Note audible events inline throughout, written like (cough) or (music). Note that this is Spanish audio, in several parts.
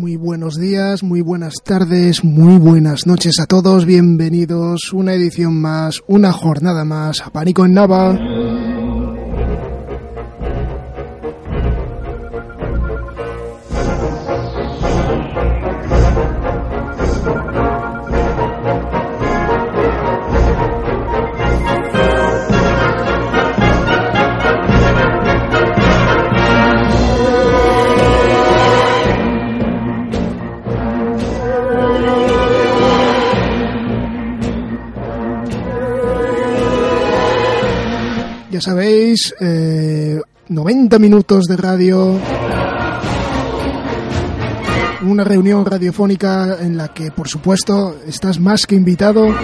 Muy buenos días, muy buenas tardes, muy buenas noches a todos. Bienvenidos una edición más, una jornada más a Pánico en Nava. Sabéis, eh, 90 minutos de radio. Una reunión radiofónica en la que, por supuesto, estás más que invitado.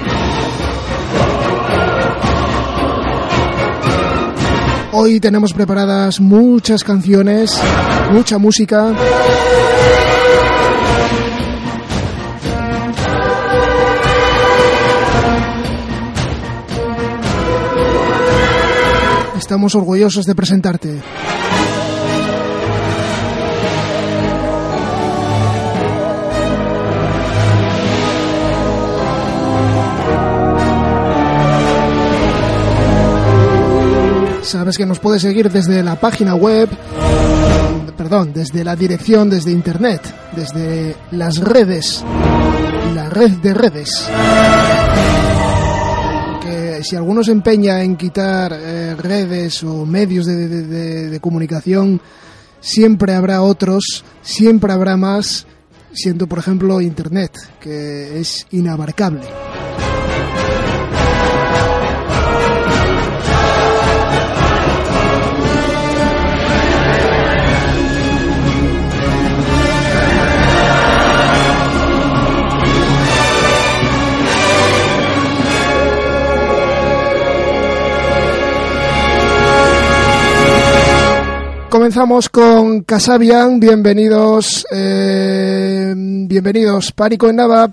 Hoy tenemos preparadas muchas canciones, mucha música. Estamos orgullosos de presentarte. Sabes que nos puedes seguir desde la página web, perdón, desde la dirección, desde internet, desde las redes, la red de redes si alguno se empeña en quitar eh, redes o medios de, de- de- de comunicación, siempre habrá otros, siempre habrá más, siendo por ejemplo Internet, que es inabarcable. Comenzamos con Casabian, bienvenidos, eh, bienvenidos, Pánico en Nava.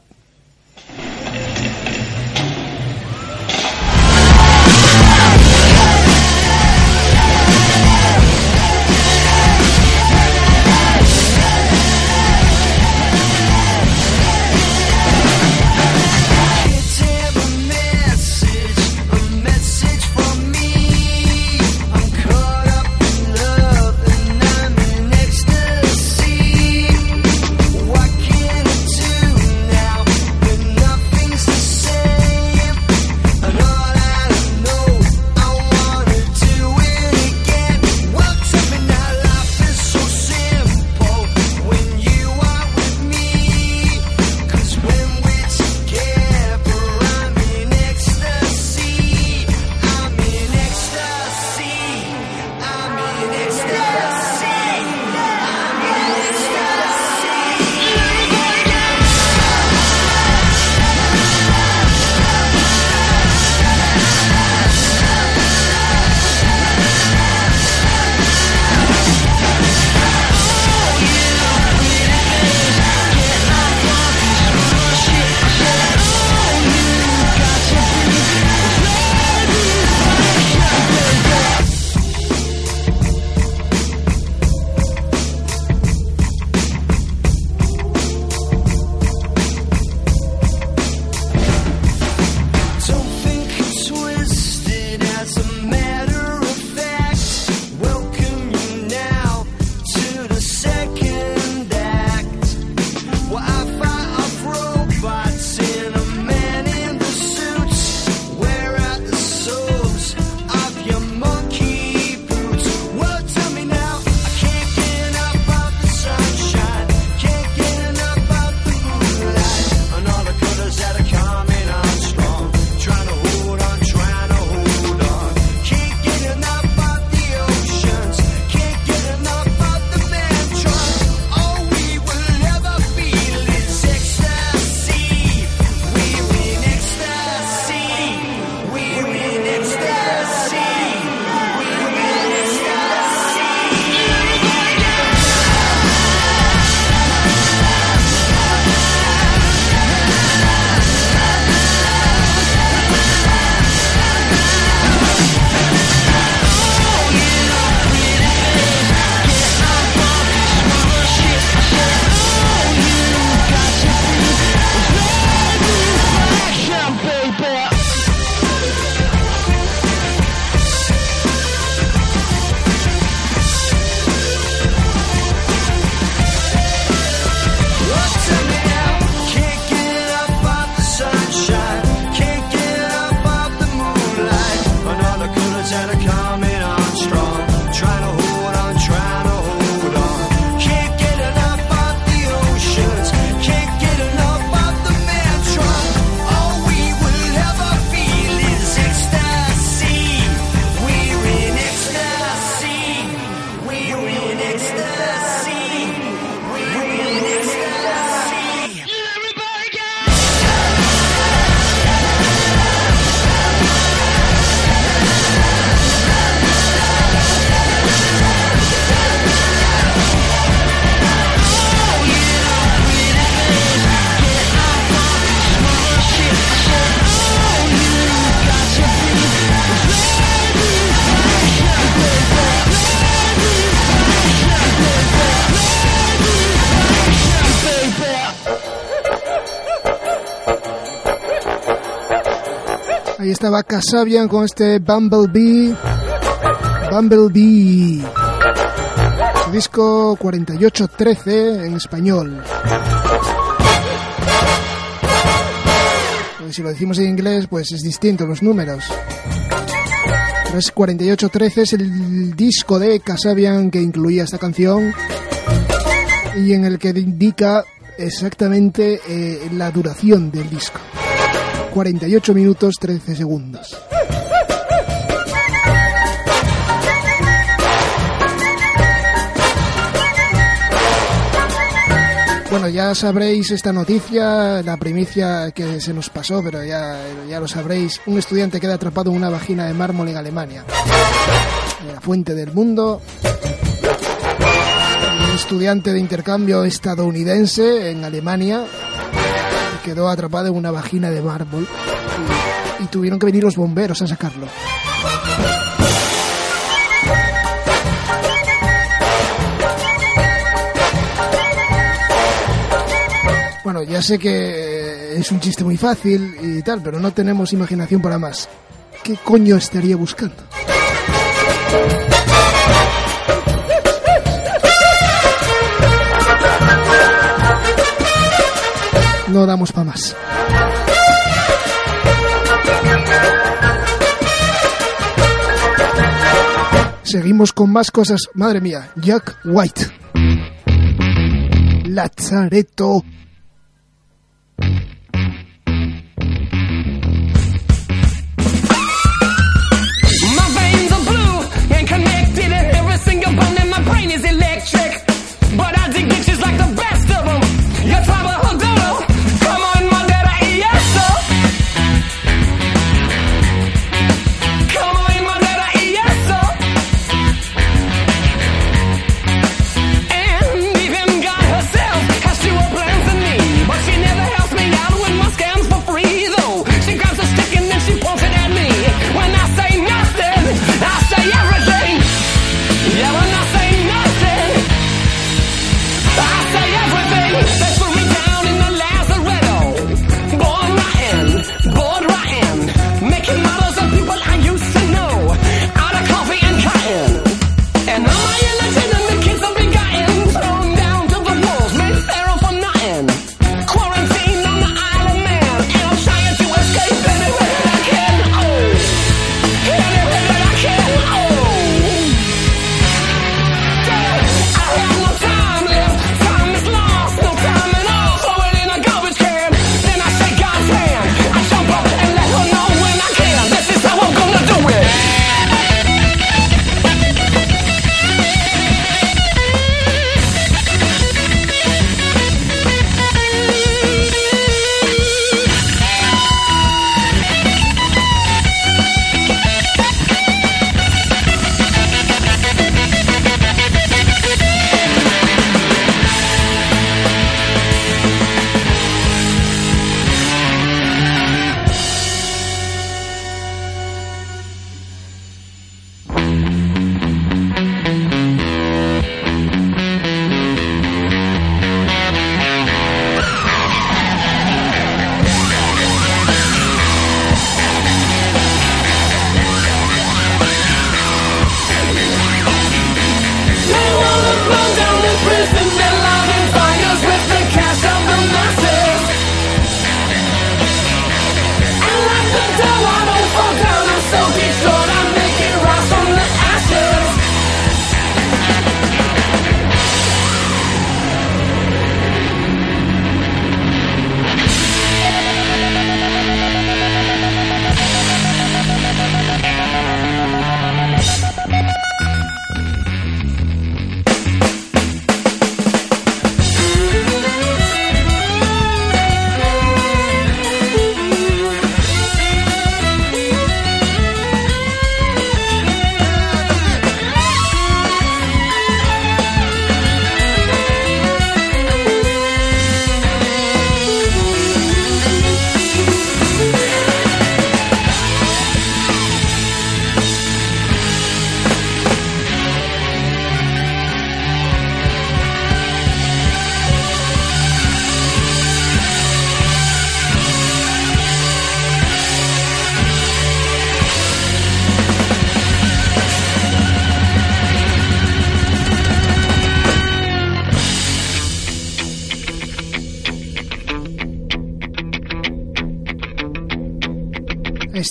Estaba Casabian con este Bumblebee. Bumblebee. Disco 4813 en español. Porque si lo decimos en inglés, pues es distinto los números. Pero es 4813 es el disco de Casabian que incluía esta canción y en el que indica exactamente eh, la duración del disco. 48 minutos 13 segundos. Bueno, ya sabréis esta noticia, la primicia que se nos pasó, pero ya, ya lo sabréis. Un estudiante queda atrapado en una vagina de mármol en Alemania. La fuente del mundo. Un estudiante de intercambio estadounidense en Alemania quedó atrapado en una vagina de mármol y, tuvieron que venir los bomberos a sacarlo. Bueno, ya sé que es un chiste muy fácil y tal, pero no tenemos imaginación para más. ¿Qué coño estaría buscando? No damos para más. Seguimos con más cosas. Madre mía, Jack White. Lazareto.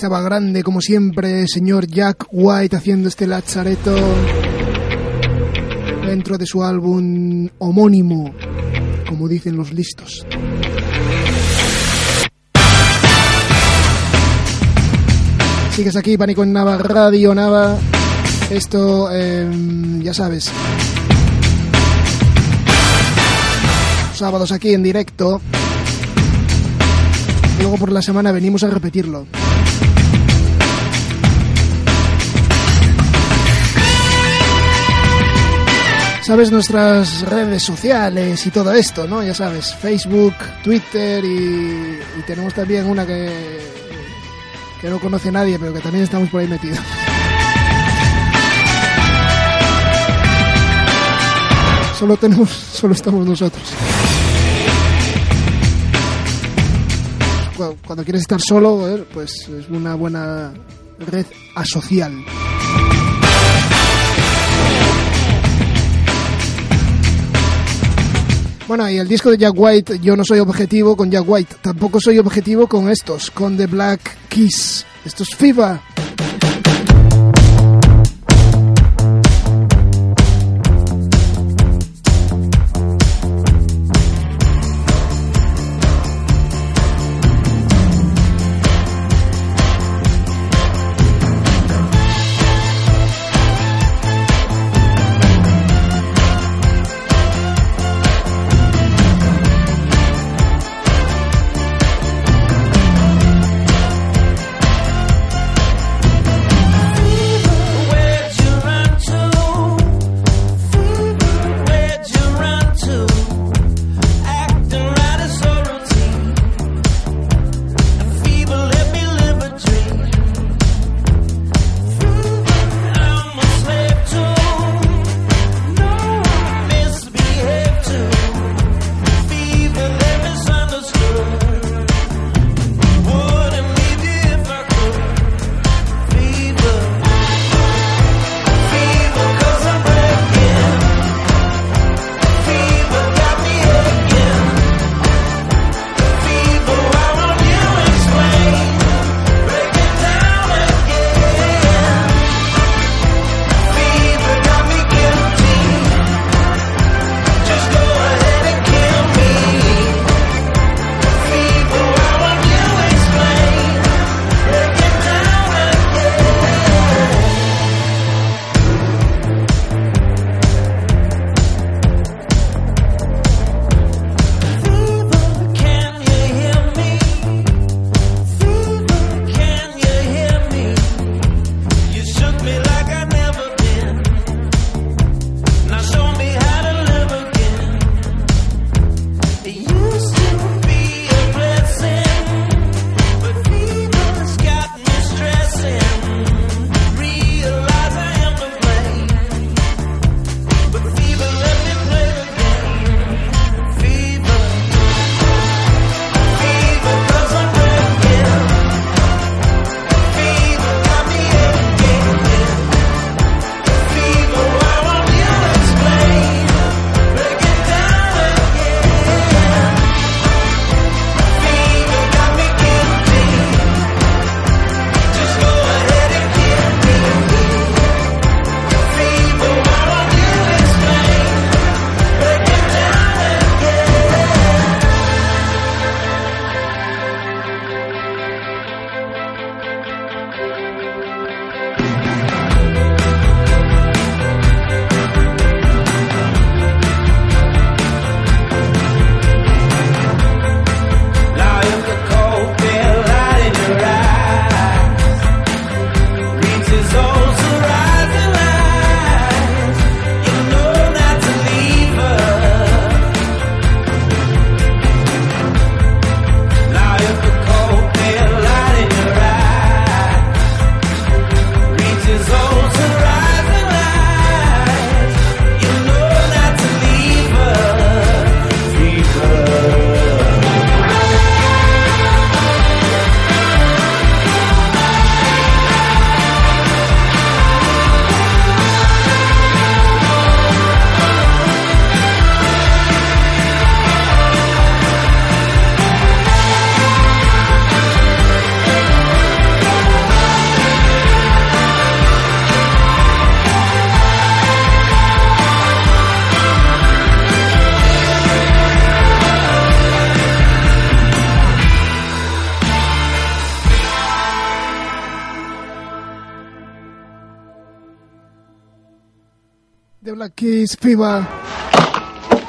Estaba grande como siempre, señor Jack White haciendo este lazareto dentro de su álbum homónimo, como dicen los listos. Sigues aquí, Pánico en Nava, Radio Nava. Esto, eh, ya sabes. Sábados aquí en directo. Luego por la semana venimos a repetirlo. Sabes nuestras redes sociales y todo esto, ¿no? Ya sabes, Facebook, Twitter y, tenemos también una que, que no conoce nadie, pero que también estamos por ahí metidos. Solo tenemos, solo estamos nosotros. Cu- Cuando quieres estar solo, pues es una buena red asocial. Bueno, y el disco de Jack White, yo no soy objetivo con Jack White, tampoco soy objetivo con estos, con The Black Keys. Esto es FIBA.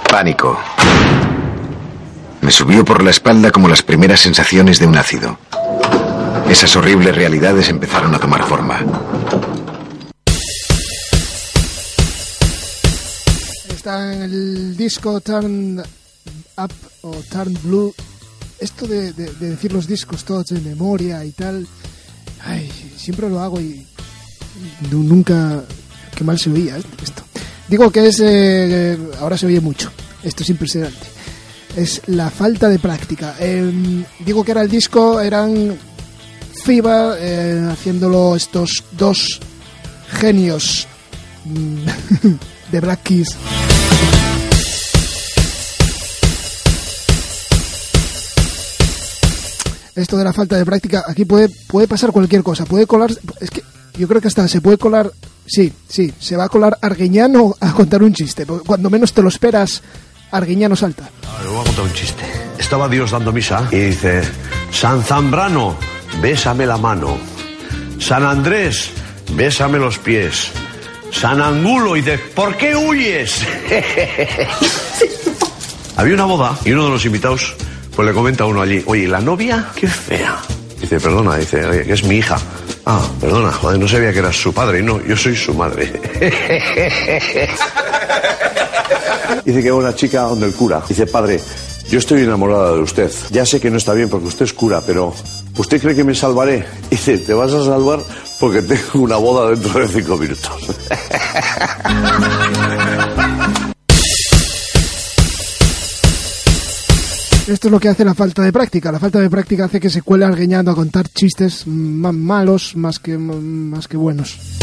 Pánico. Me subió por la espalda como las primeras sensaciones de un ácido. Esas horribles realidades empezaron a tomar forma. Está en el disco Turn Up o Turn Blue. Esto de, de- de decir los discos todos de memoria y tal. Ay, siempre lo hago y nu- nunca. Qué mal se oía esto. Digo que es. eh, ahora se oye mucho. Esto es impresionante. Es la falta de práctica. Eh, digo que era el disco, eran FIBA eh, haciéndolo estos dos genios mm, (laughs) de Black Keys. Esto de la falta de práctica, aquí puede, puede pasar cualquier cosa. Puede colar. Es que yo creo que hasta se puede colar. Sí, sí, se va a colar Arguiñano a contar un chiste. Cuando menos te lo esperas, Arguiñano salta. Le voy a contar un chiste. Estaba Dios dando misa y dice, San Zambrano, bésame la mano. San Andrés, bésame los pies. San Angulo, y dice, ¿por qué huyes? (laughs) Había una boda y uno de los invitados, pues le comenta a uno allí, oye, ¿y la novia? Qué fea. Dice, perdona, dice, "oye, es mi hija. Ah, perdona, joder, no sabía que eras su padre. Y no, yo soy su madre. (laughs) Dice que va una chica donde el cura. Dice, padre, yo estoy enamorada de usted. Ya sé que no está bien porque usted es cura, pero ¿usted cree que me salvaré? Dice, te vas a salvar porque tengo una boda dentro de cinco minutos. (laughs) Esto es lo que hace la falta de práctica. La falta de práctica hace que se cuele Arguiñano a contar chistes más malos más que, más que buenos.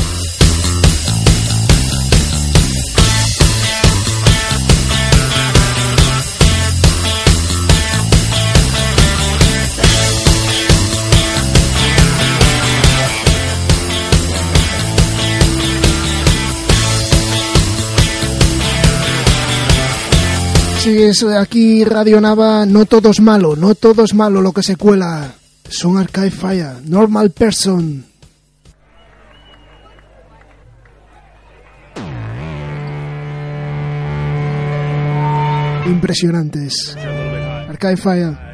Sigues aquí Radio Nava, no todo es malo, no todo es malo lo que se cuela. Son Archive Fire, Normal Person. Impresionantes. Archive Fire.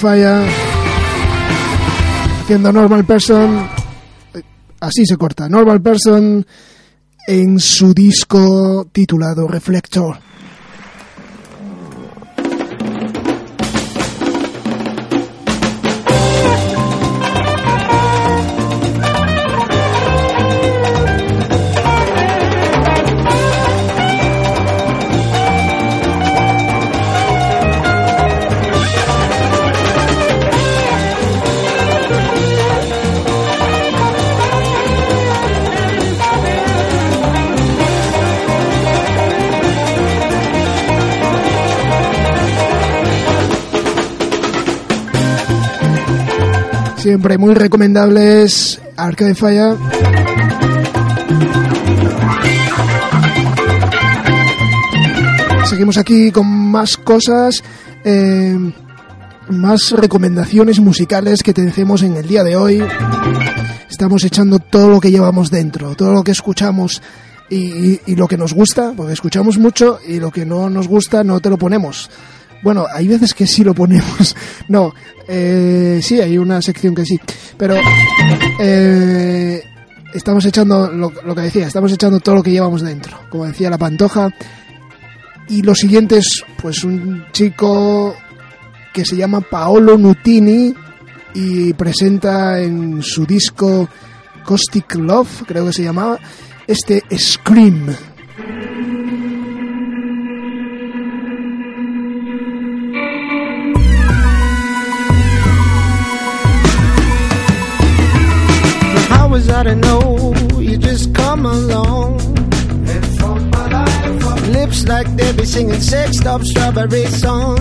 Fire haciendo Normal Person. Así se corta. Normal Person en su disco titulado Reflector. Siempre muy recomendables Arcade Fire. Seguimos aquí con más cosas, eh, más recomendaciones musicales que te decimos en el día de hoy. Estamos echando todo lo que llevamos dentro, todo lo que escuchamos y, y- y lo que nos gusta, porque escuchamos mucho y lo que no nos gusta no te lo ponemos. Bueno, hay veces que sí lo ponemos. (laughs) No, eh, sí, hay una sección que sí. Pero eh, estamos echando, lo, que decía, estamos echando todo lo que llevamos dentro. Como decía la pantoja. Y lo siguiente es, pues, un chico que se llama Paolo Nutini y presenta en su disco Caustic Love, creo que se llamaba, este Scream. To know you just come along? Lips like they be singing sexed up strawberry song.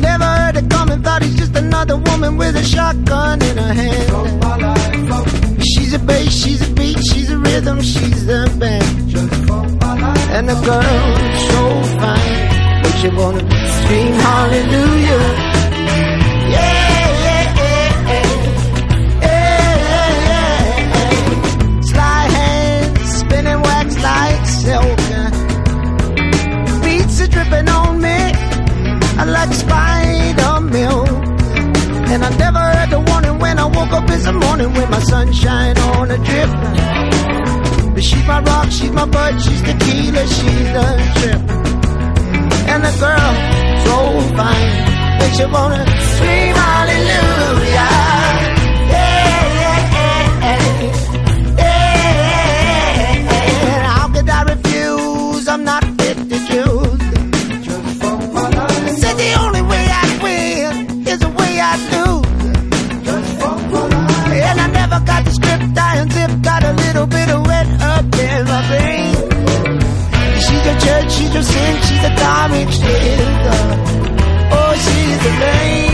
Never heard it coming, thought he's just another woman with a shotgun in her hand. She's a bass, she's a beat, she's a rhythm, she's the band. And the girl so fine, makes you wanna scream hallelujah. Up the morning with my sunshine on a drip. But she's my rock, she's my bud, she's the tequila, she's the trip. And the girl, so fine, makes you wanna scream hallelujah. She's a judge, she's a saint, she's a damaged she's Oh, she's a lane.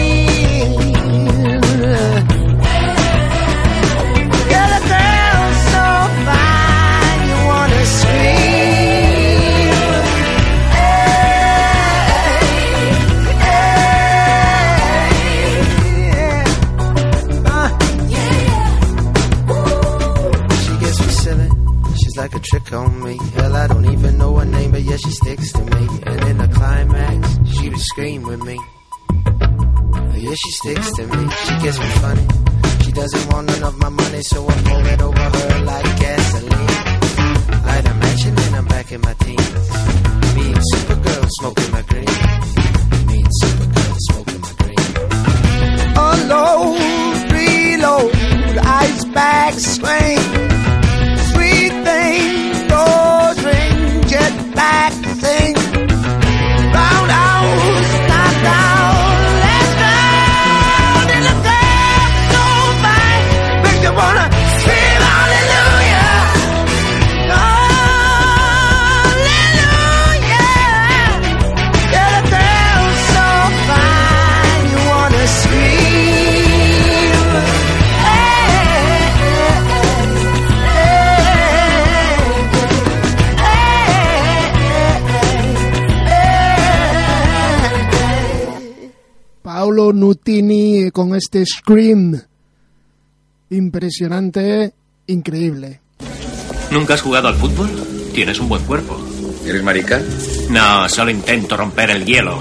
On me. Hell, I don't even know her name, but yeah, she sticks to me. And in the climax, she would scream with me. Yeah, she sticks to me. She gets me funny. She doesn't want none of my money, so I pour it over her like gasoline. Light a match and I'm back in my teens. Me and Supergirl smoking my green. Me and Supergirl smoking my green. Unload, reload, ice bag swing. Paolo Nutini con este Scream. Impresionante, increíble. ¿Nunca has jugado al fútbol? Tienes un buen cuerpo. ¿Eres marica? No, solo intento romper el hielo.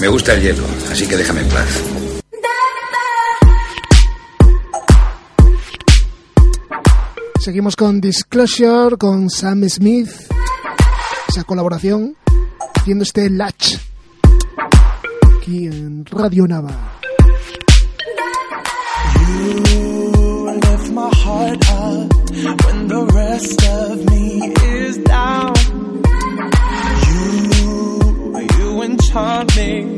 Me gusta el hielo, así que déjame en paz. Seguimos con Disclosure, con Sam Smith, esa colaboración, haciendo este Latch, aquí en Radio Nava. You lift my heart up when the rest of me is down. You, you enchant me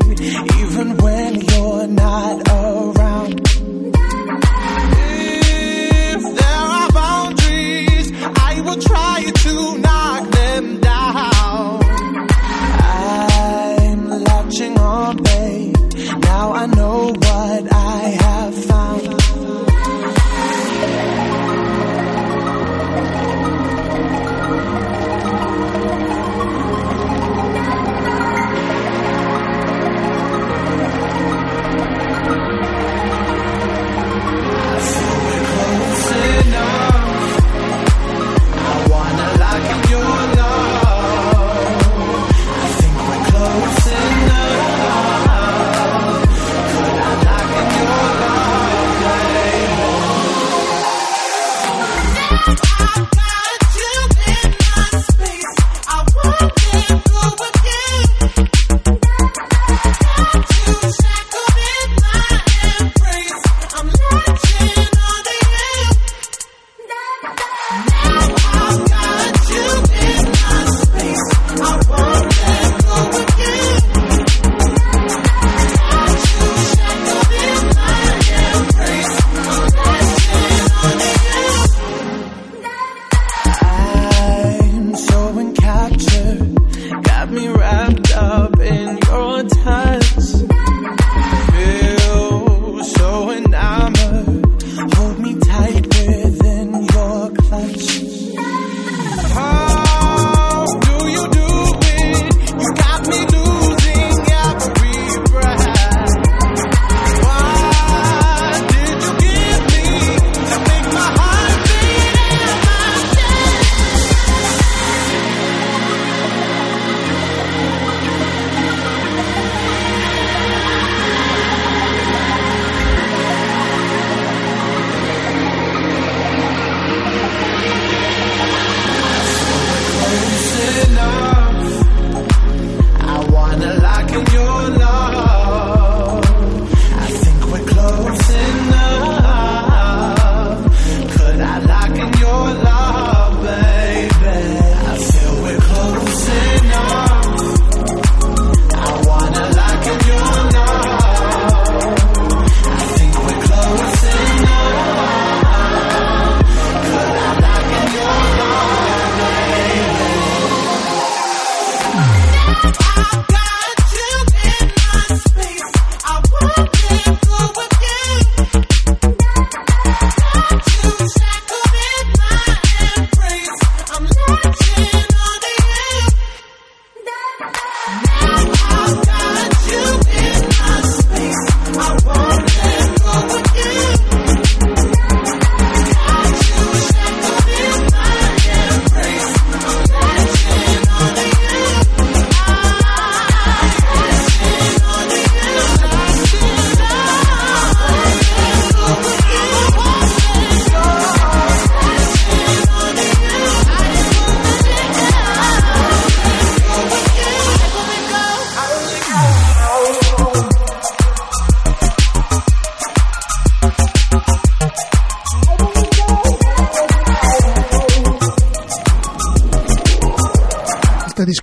even when you're not around. If there are boundaries, I will try to knock them down. I'm latching on, babe. Now I know what I have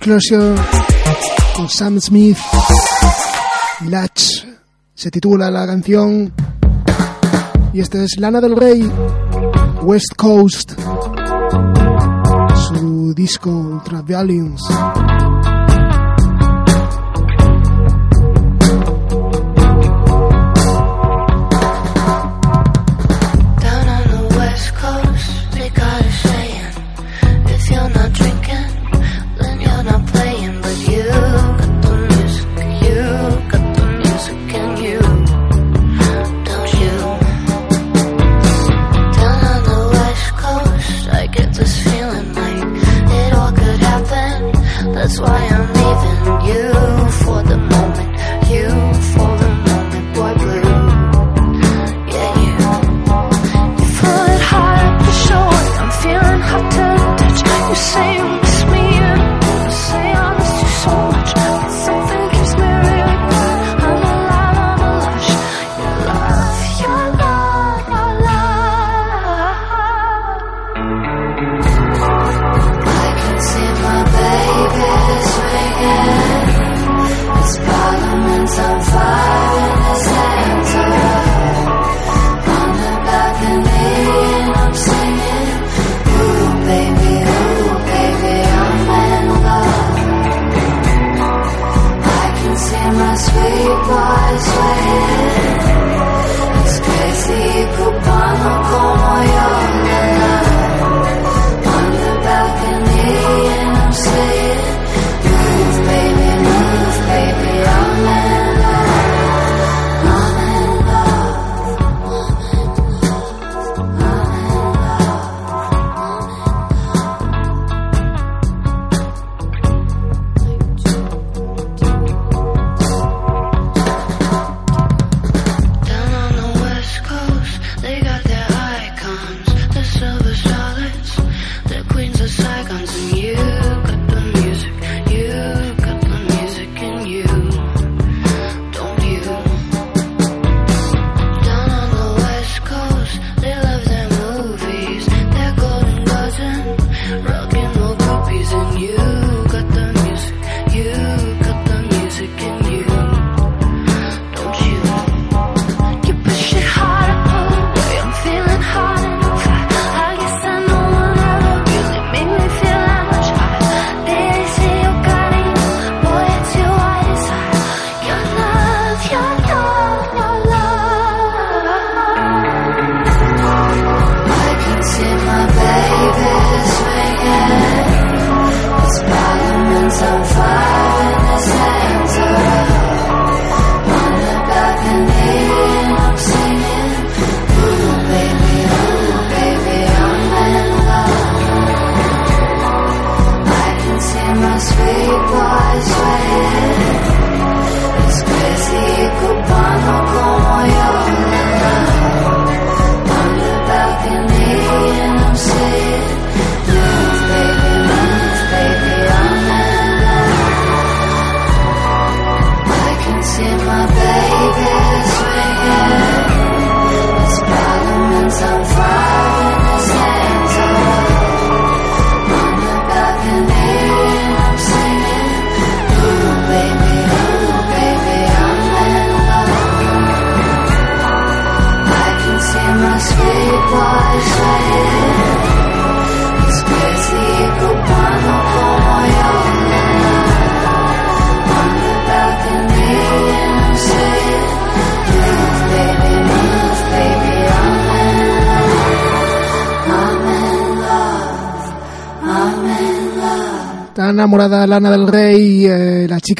Disclosure con Sam Smith, Latch, se titula la canción. Y este es Lana del Rey, West Coast, su disco Ultraviolence. Down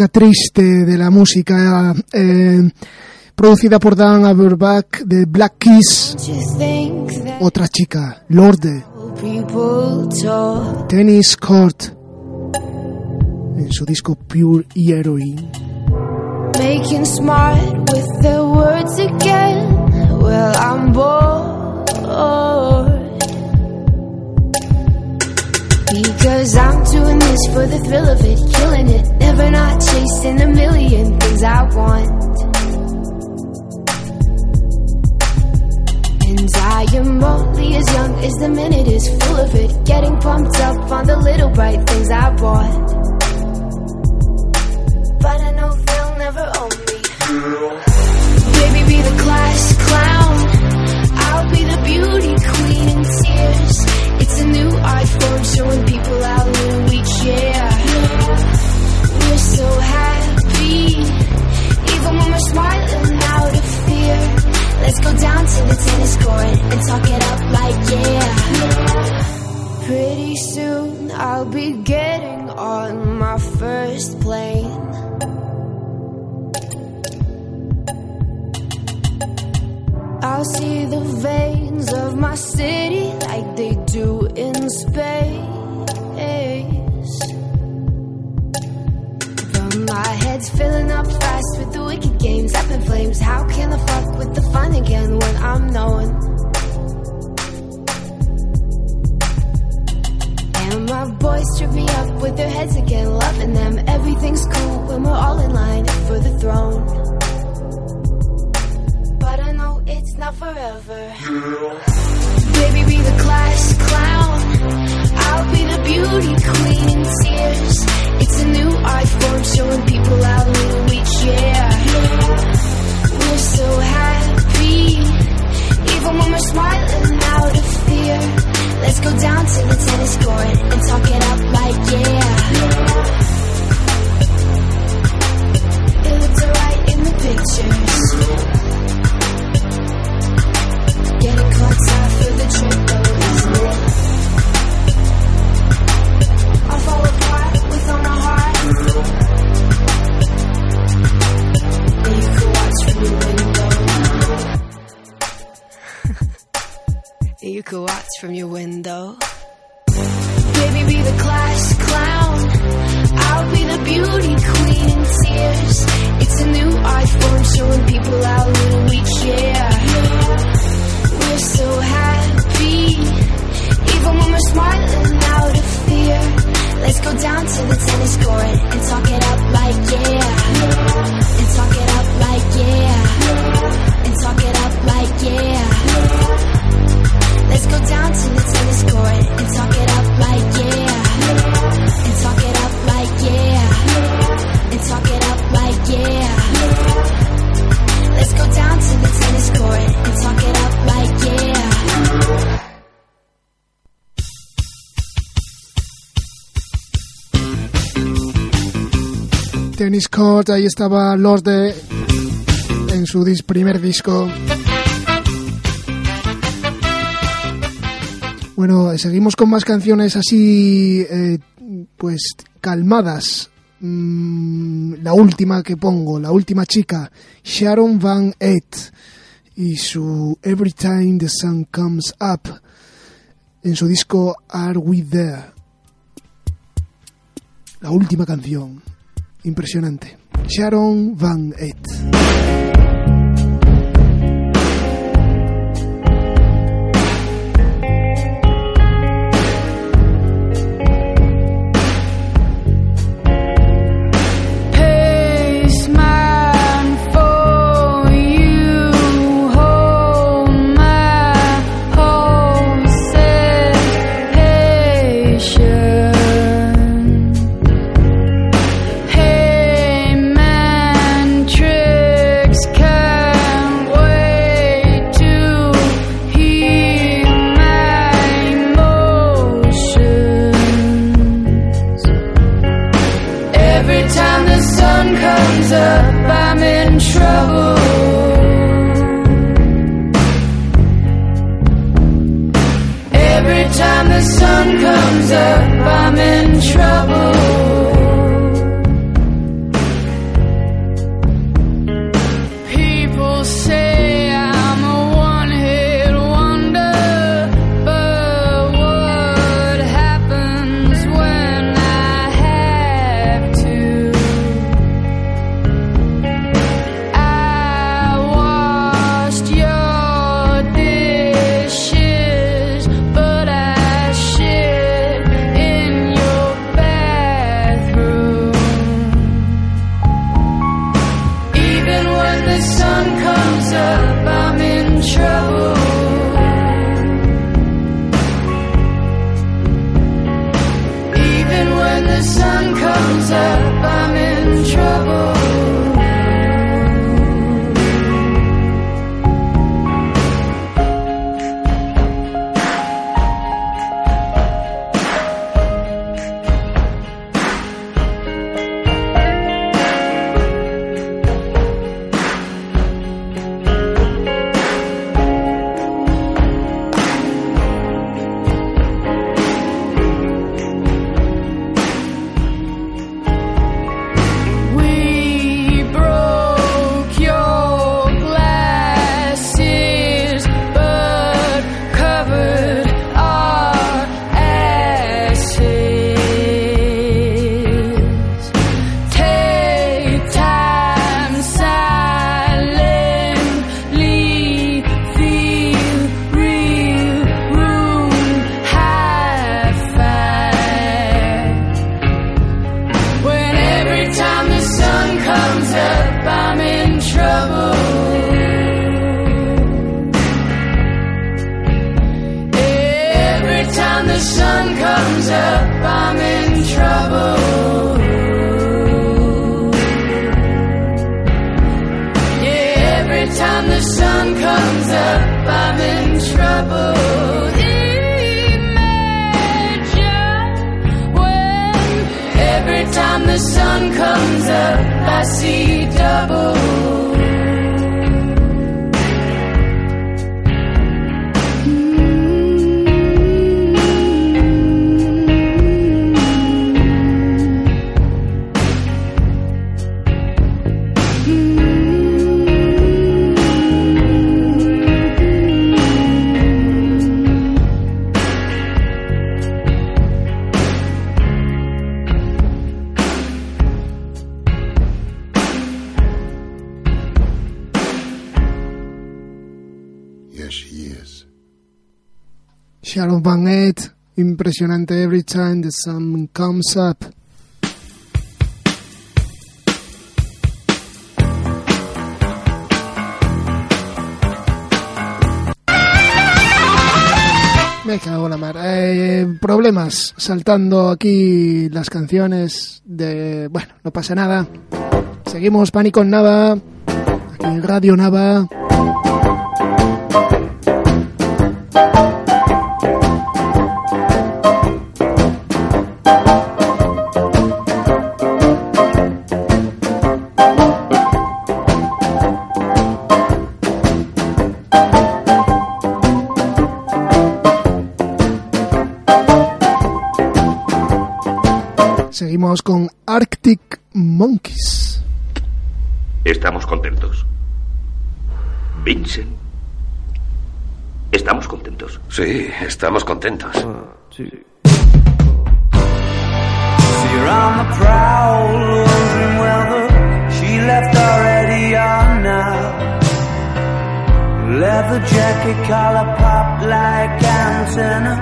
triste de la música, eh, producida por Dan Auerbach de Black Keys. Otra chica, Lorde. Tennis Court, en su disco Pure Heroine. making smart with their words again. Well, I'm bored. Because I'm doing this for the thrill of it, killing it, never not chasing a million things I want. And I am only as young as the minute is full of it, getting pumped up on the little bright things I bought. Let's go down to the tennis court and talk it up like yeah. Pretty soon I'll be getting on my first plane. I'll see the veins of my city like they do in space. Head's filling up fast with the wicked games up in flames. How can I fuck with the fun again when I'm known? And my boys trip me up with their heads again, loving them. Everything's cool when we're all in line for the throne. But I know it's not forever. Baby, be the class clown. I'll be the beauty queen in tears. It's a new form showing people how little we care. We're so happy, even when we're smiling out of fear. Let's go down to the tennis court and talk it up like yeah. It looked alright in the pictures. Getting caught up for the trip though? I'll fall (laughs) you could watch from your window. Baby, be the class clown. I'll be the beauty queen in tears. It's a new form showing people how little we care. We're so happy, even when we're smiling out of fear. Let's go down to the tennis court and talk it up like yeah. And talk it up like yeah. Tennis Court, ahí estaba Lorde en su dis- primer disco. Bueno, seguimos con más canciones así, eh, pues calmadas. Mm, la última que pongo, la última chica, Sharon Van Ett, y su Every Time the Sun Comes Up, en su disco Are We There. La última canción, impresionante. Sharon Van Ett. Impresionante Every Time the Sun Comes Up. Me cago en la mar. Eh, problemas saltando aquí las canciones de... Bueno, no pasa nada. Seguimos Pánico en Nava. Aquí en Radio Nava. Seguimos con Arctic Monkeys. Estamos contentos. Vincent. Estamos contentos. Sí, estamos contentos. Ah, sí. Leather jacket, collar pop like antenna,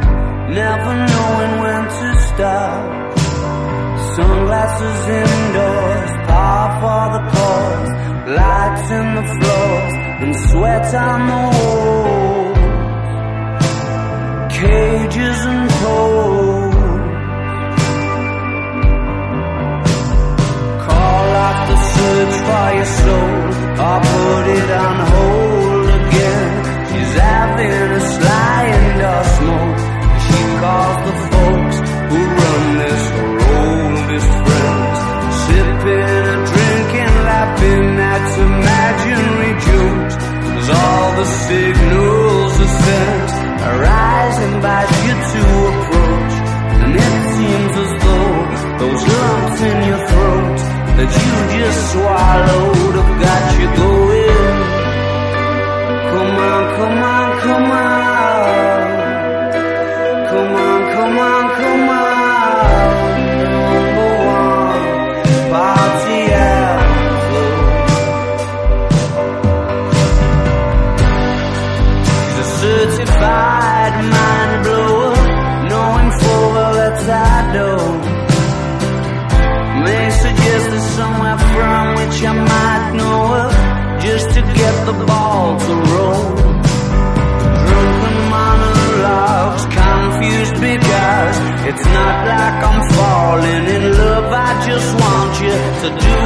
never knowing when to stop. Sunglasses indoors, par for the cause, lights in the floors, and sweat on the walls. Cages and poles. Call out the search for your soul or put it on hold again. She's having a sly that you just swallowed to do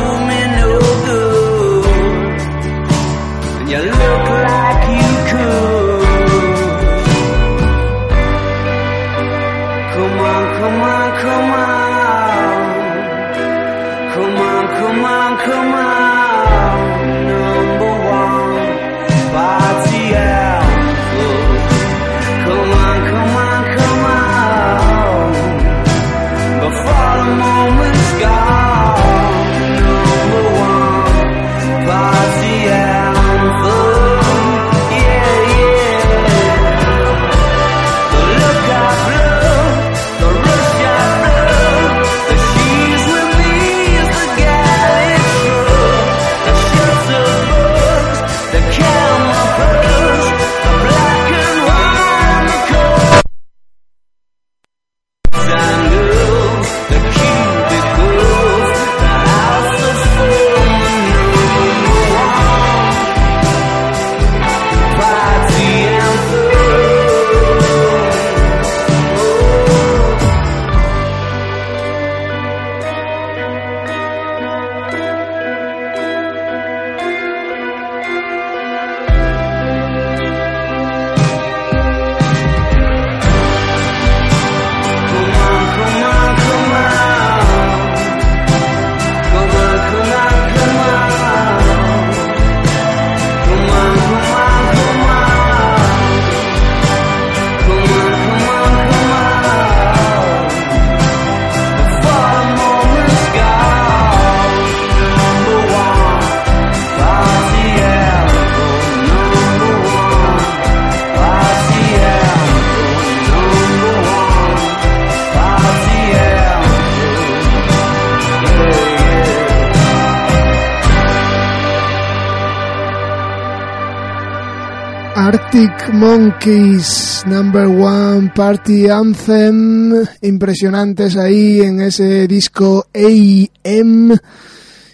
Monkeys, number one party anthem, impresionantes ahí en ese disco AM,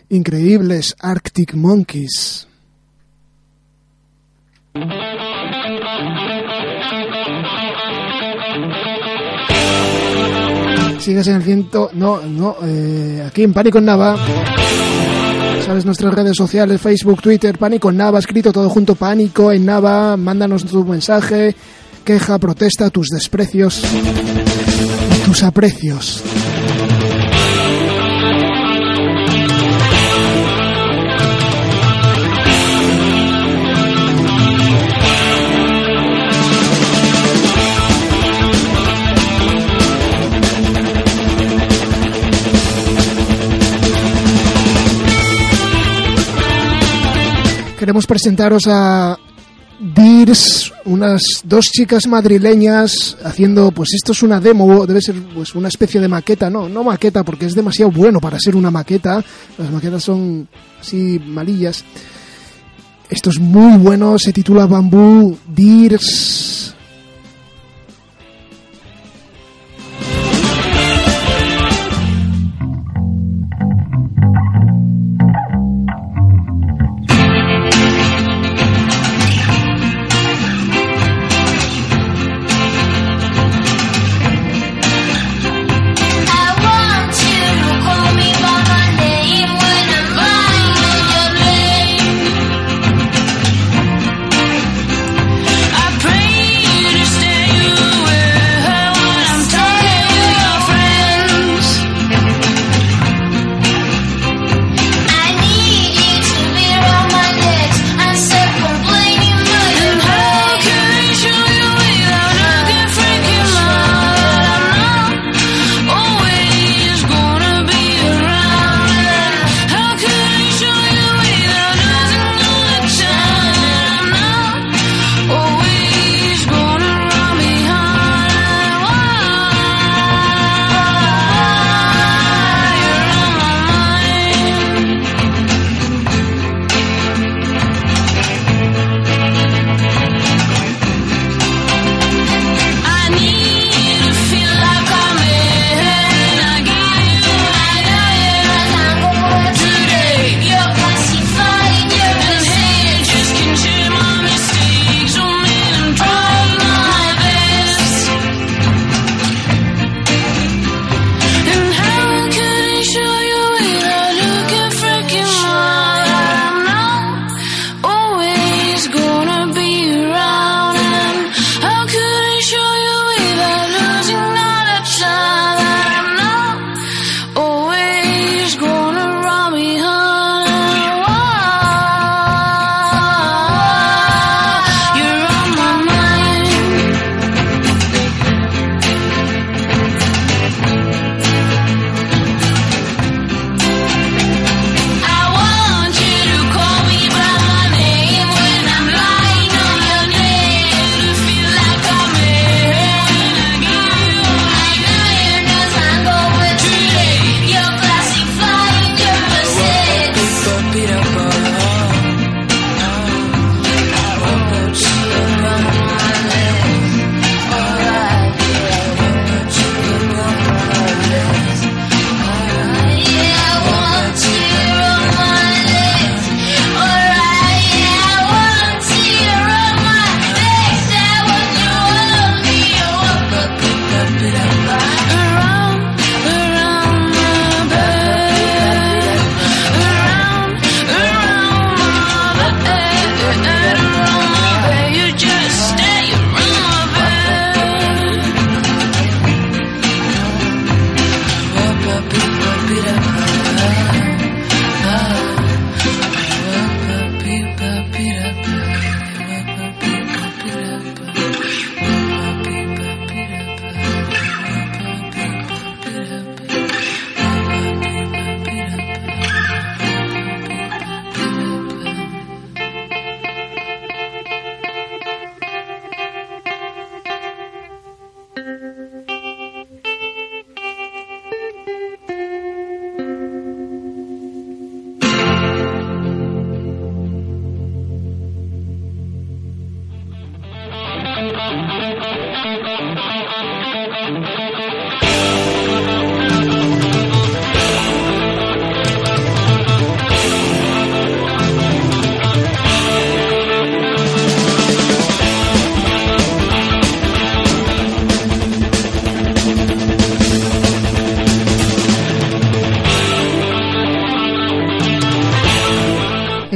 increíbles Arctic Monkeys. Sigues en el ciento, no, no, eh, aquí en Pánico en Nava. Sabes nuestras redes sociales, Facebook, Twitter, Pánico en Nava, escrito todo junto, Pánico en Nava, mándanos tu mensaje, queja, protesta, tus desprecios tus aprecios. queremos presentaros a Dears, unas dos chicas madrileñas haciendo, pues esto es una demo, debe ser pues una especie de maqueta, no, no maqueta porque es demasiado bueno para ser una maqueta, las maquetas son así malillas. Esto es muy bueno, se titula Bambú Dears.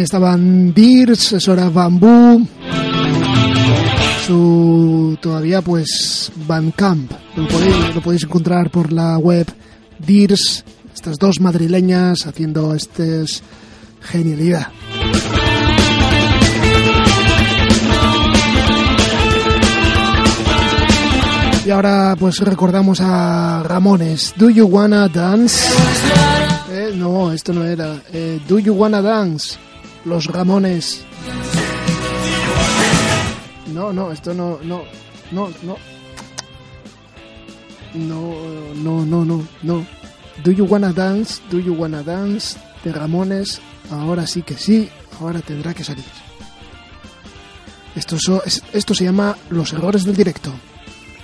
estaban Dears, Sora Bambú, su todavía pues Bandcamp, lo podéis, lo podéis encontrar por la web Dears, estas dos madrileñas haciendo este genialidad. Y ahora pues recordamos a Ramones. Do you wanna dance? Eh, no, esto no era. Eh, Do you wanna dance? Los Ramones. No, no, esto no, no, no, no. No, no, no, no, no. Do you wanna dance? Do you wanna dance? De Ramones. Ahora sí que sí. Ahora tendrá que salir. Esto, so- es- esto se llama los errores del directo.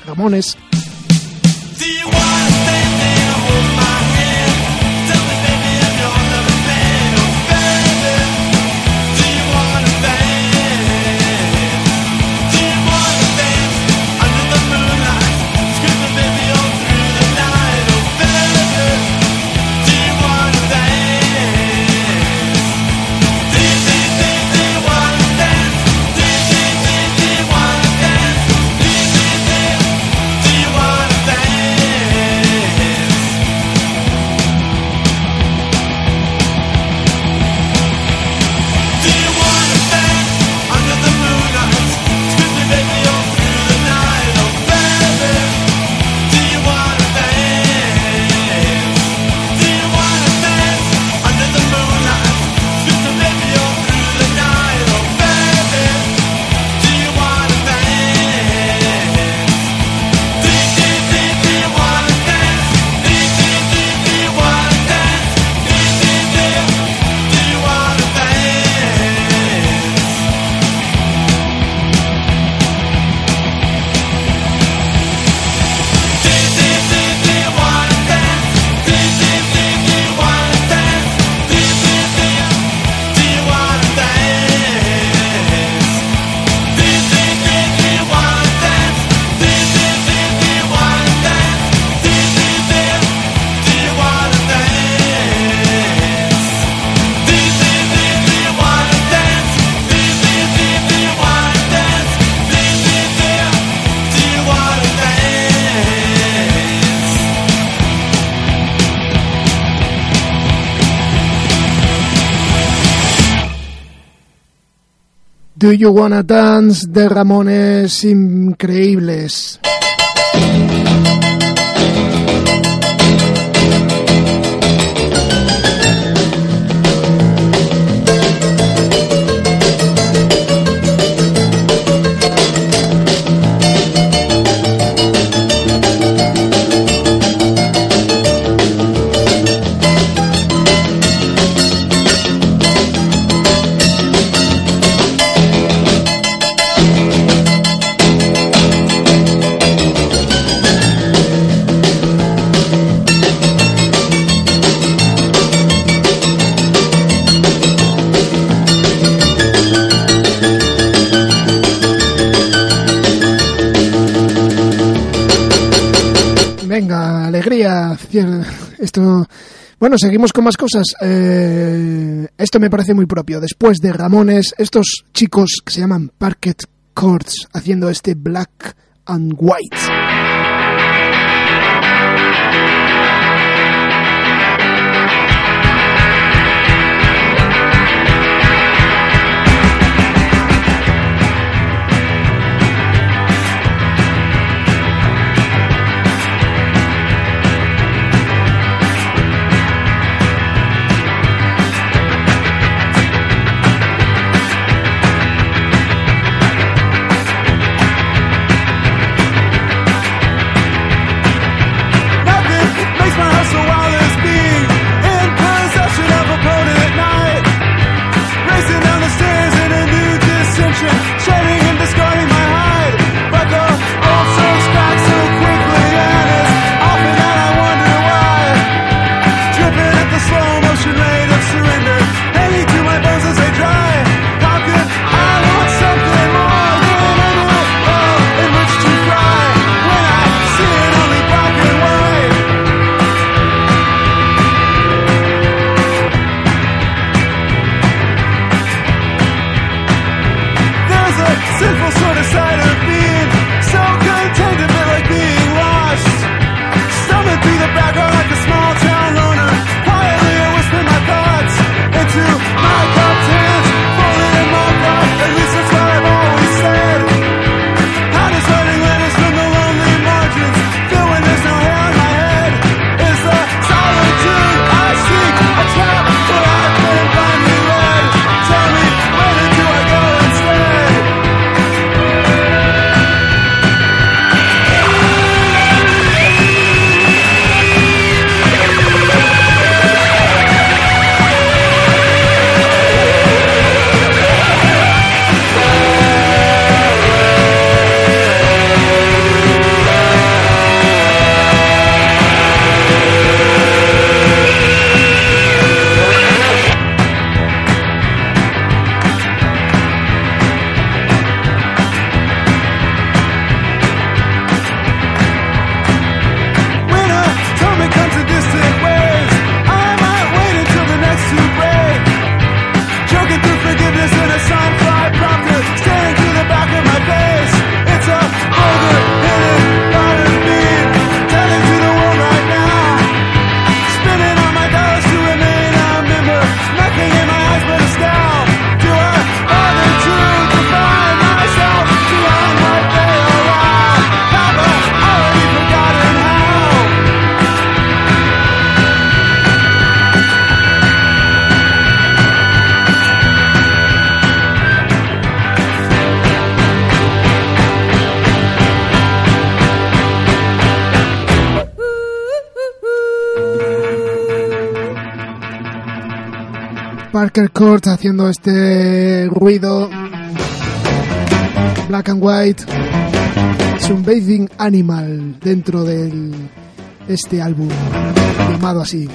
Ramones. Dance de Ramones increíbles. Esto. Bueno, seguimos con más cosas. Eh, esto me parece muy propio. Después de Ramones, estos chicos que se llaman Parquet Chords haciendo este Black and White. Darker Court haciendo este ruido. Black and White. Sunbathing Animal dentro de este álbum llamado así.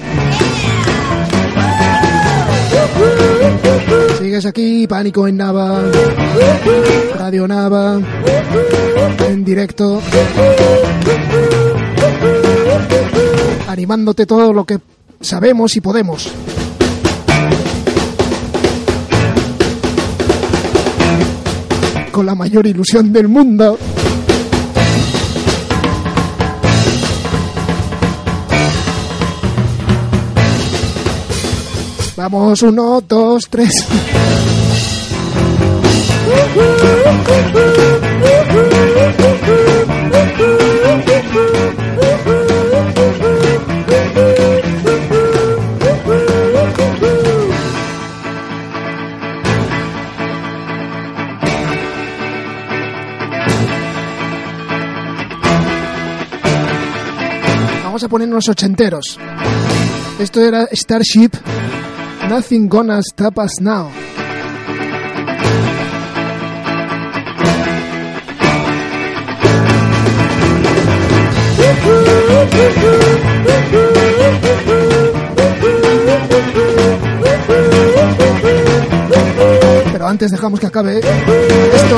Sigues aquí, Pánico en Nava, Radio Nava, en directo, animándote todo lo que sabemos y podemos. la mayor ilusión del mundo. Vamos, uno, dos, tres. modernos ochenteros. Esto era Starship, Nothing Gonna Stop Us Now. Pero antes dejamos que acabe esto.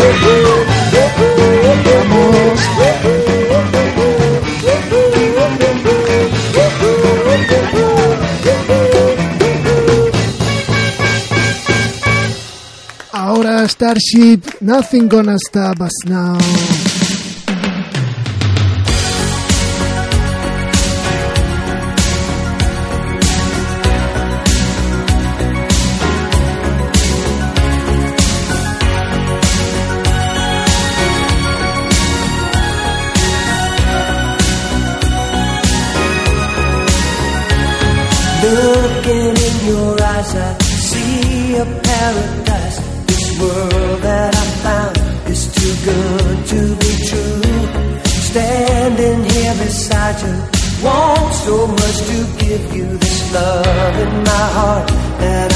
Starship, nothing gonna stop us now. so much to give you this love in my heart that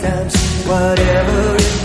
times, whatever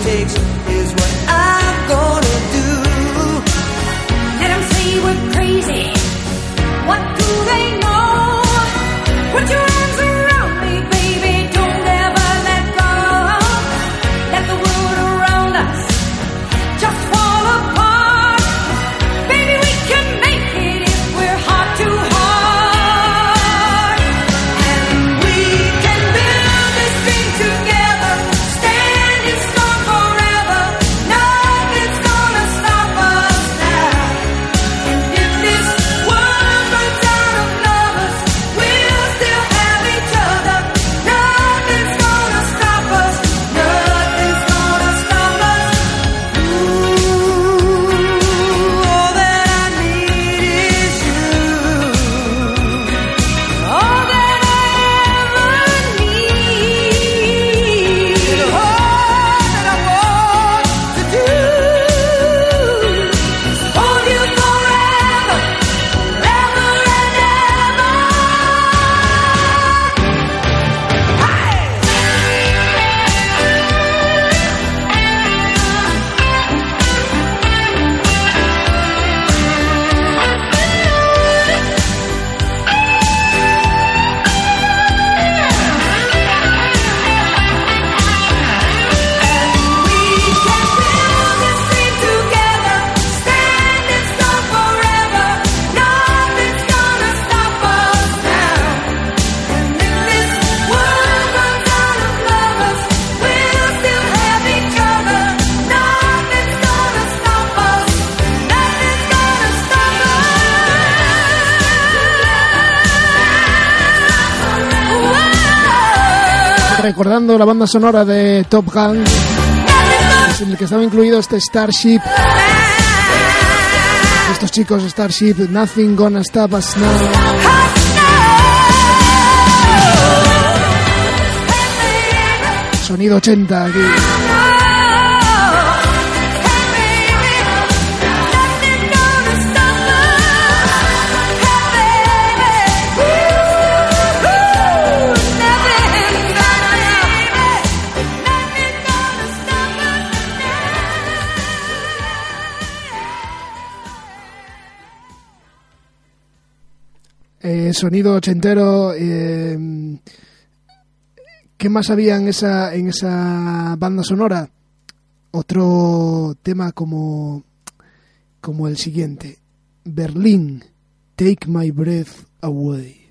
recordando la banda sonora de Top Gun, en el que estaba incluido este Starship. Estos chicos Starship, Nothing Gonna Stop Us Now. Sonido 80 aquí. Sonido ochentero. eh, ¿Qué más había en esa, en esa banda sonora? Otro tema como, como el siguiente. Berlín, Take My Breath Away.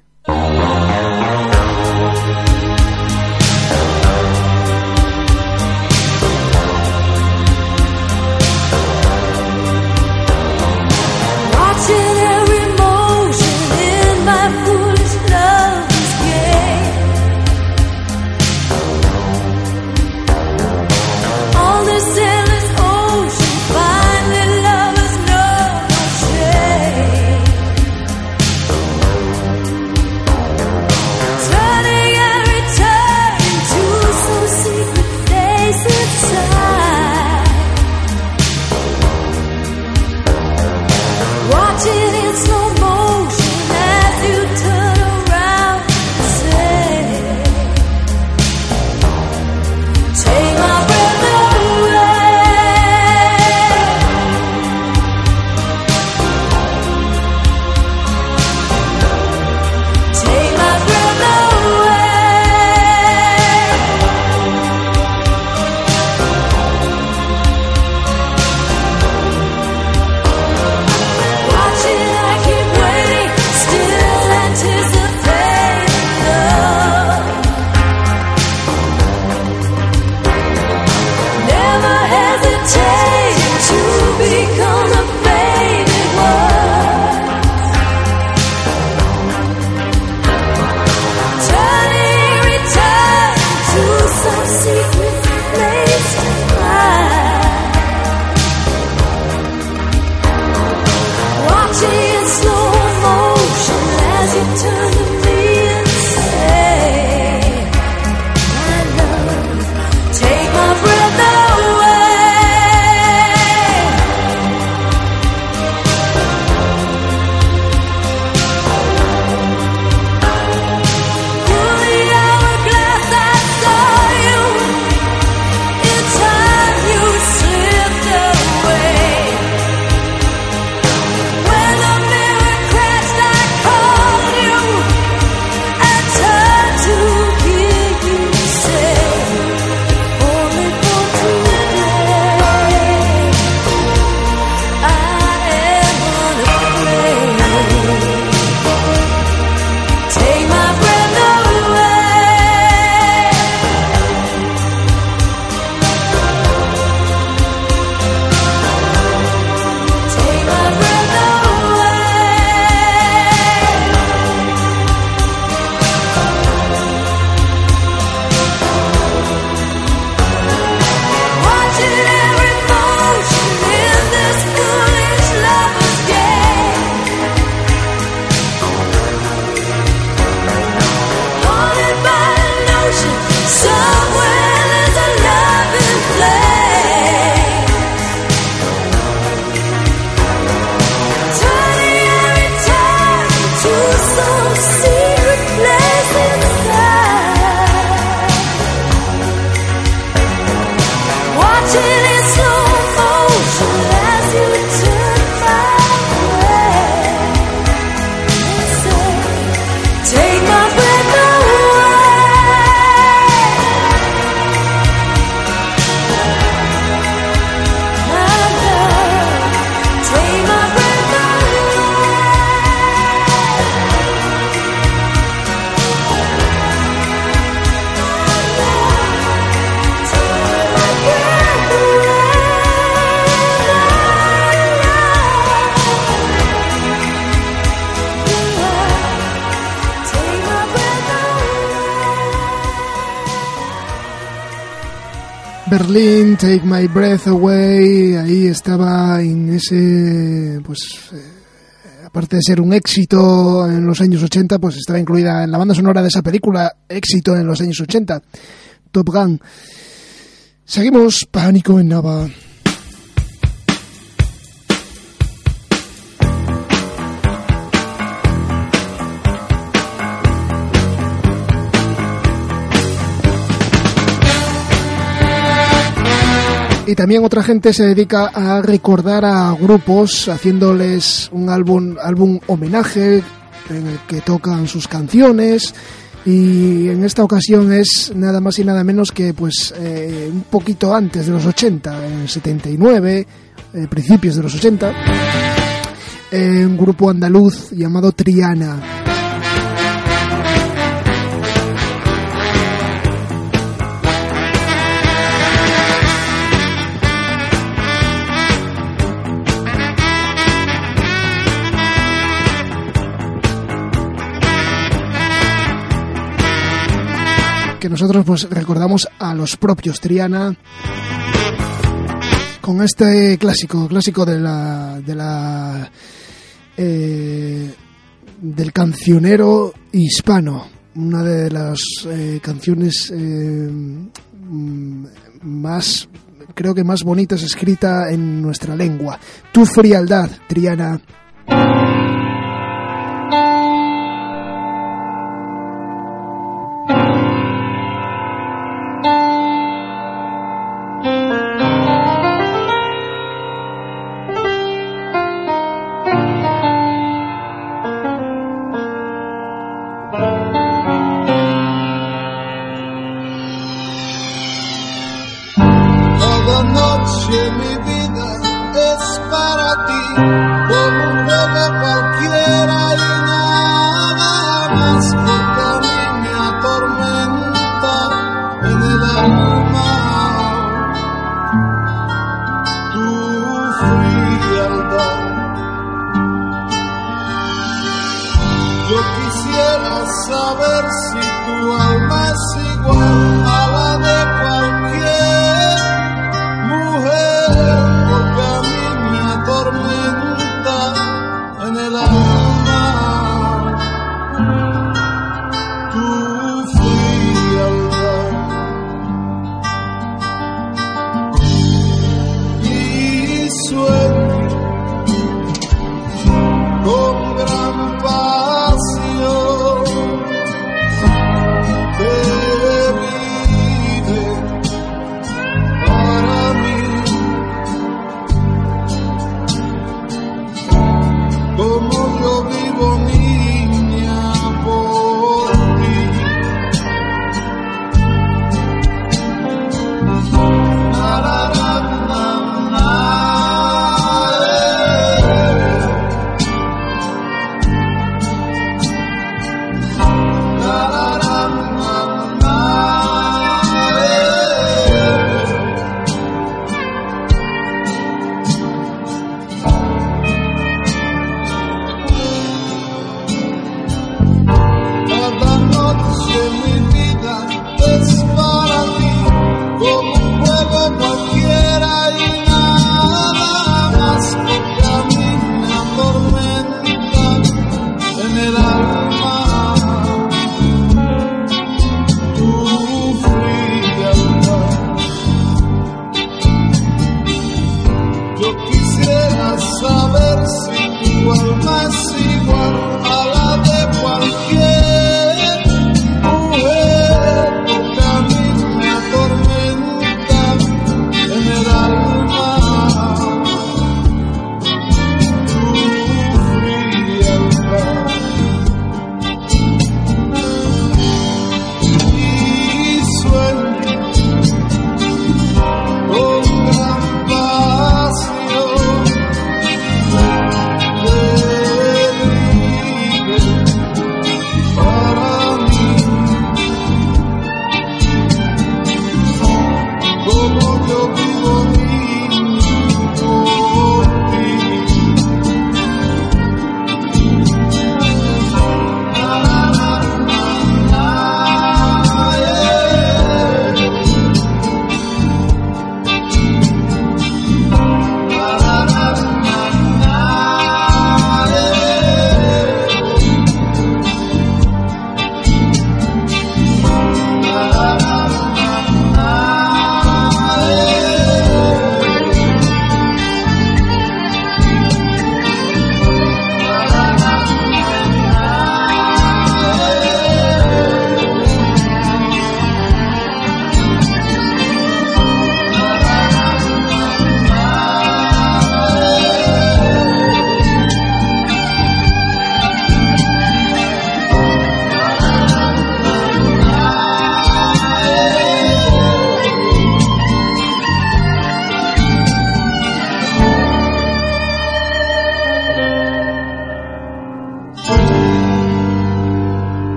Berlin, Take My Breath Away, ahí estaba en ese, pues, eh, aparte de ser un éxito en los años 80, pues estaba incluida en la banda sonora de esa película, éxito en los años 80, Top Gun. Seguimos, Pánico en Nava. Y también otra gente se dedica a recordar a grupos haciéndoles un álbum, álbum homenaje en el que tocan sus canciones y en esta ocasión es nada más y nada menos que pues eh, un poquito antes de los 80, en el 79, eh, principios de los 80, eh, un grupo andaluz llamado Triana. Que nosotros pues recordamos a los propios Triana con este clásico, clásico de la de la eh, del cancionero hispano, una de las eh, canciones eh, más creo que más bonitas escrita en nuestra lengua. Tu frialdad, Triana.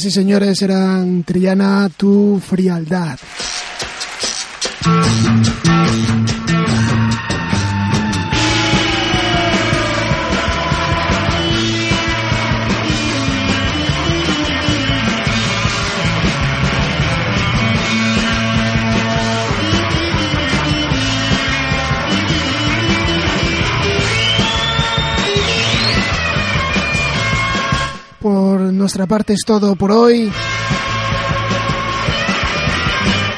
Señoras y señores, eran Triana, tu frialdad. Nuestra parte es todo por hoy.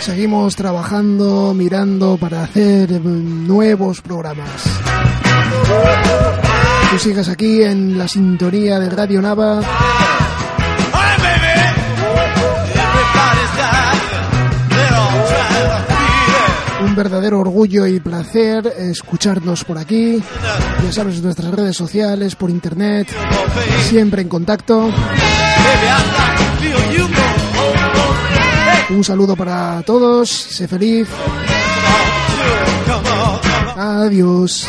Seguimos trabajando, mirando para hacer eh, nuevos programas. Tú sigas aquí en la sintonía de Radio Nava. Un verdadero orgullo y placer escucharnos por aquí. Ya sabes, nuestras redes sociales, por internet, siempre en contacto. Un saludo para todos, sé feliz. Adiós.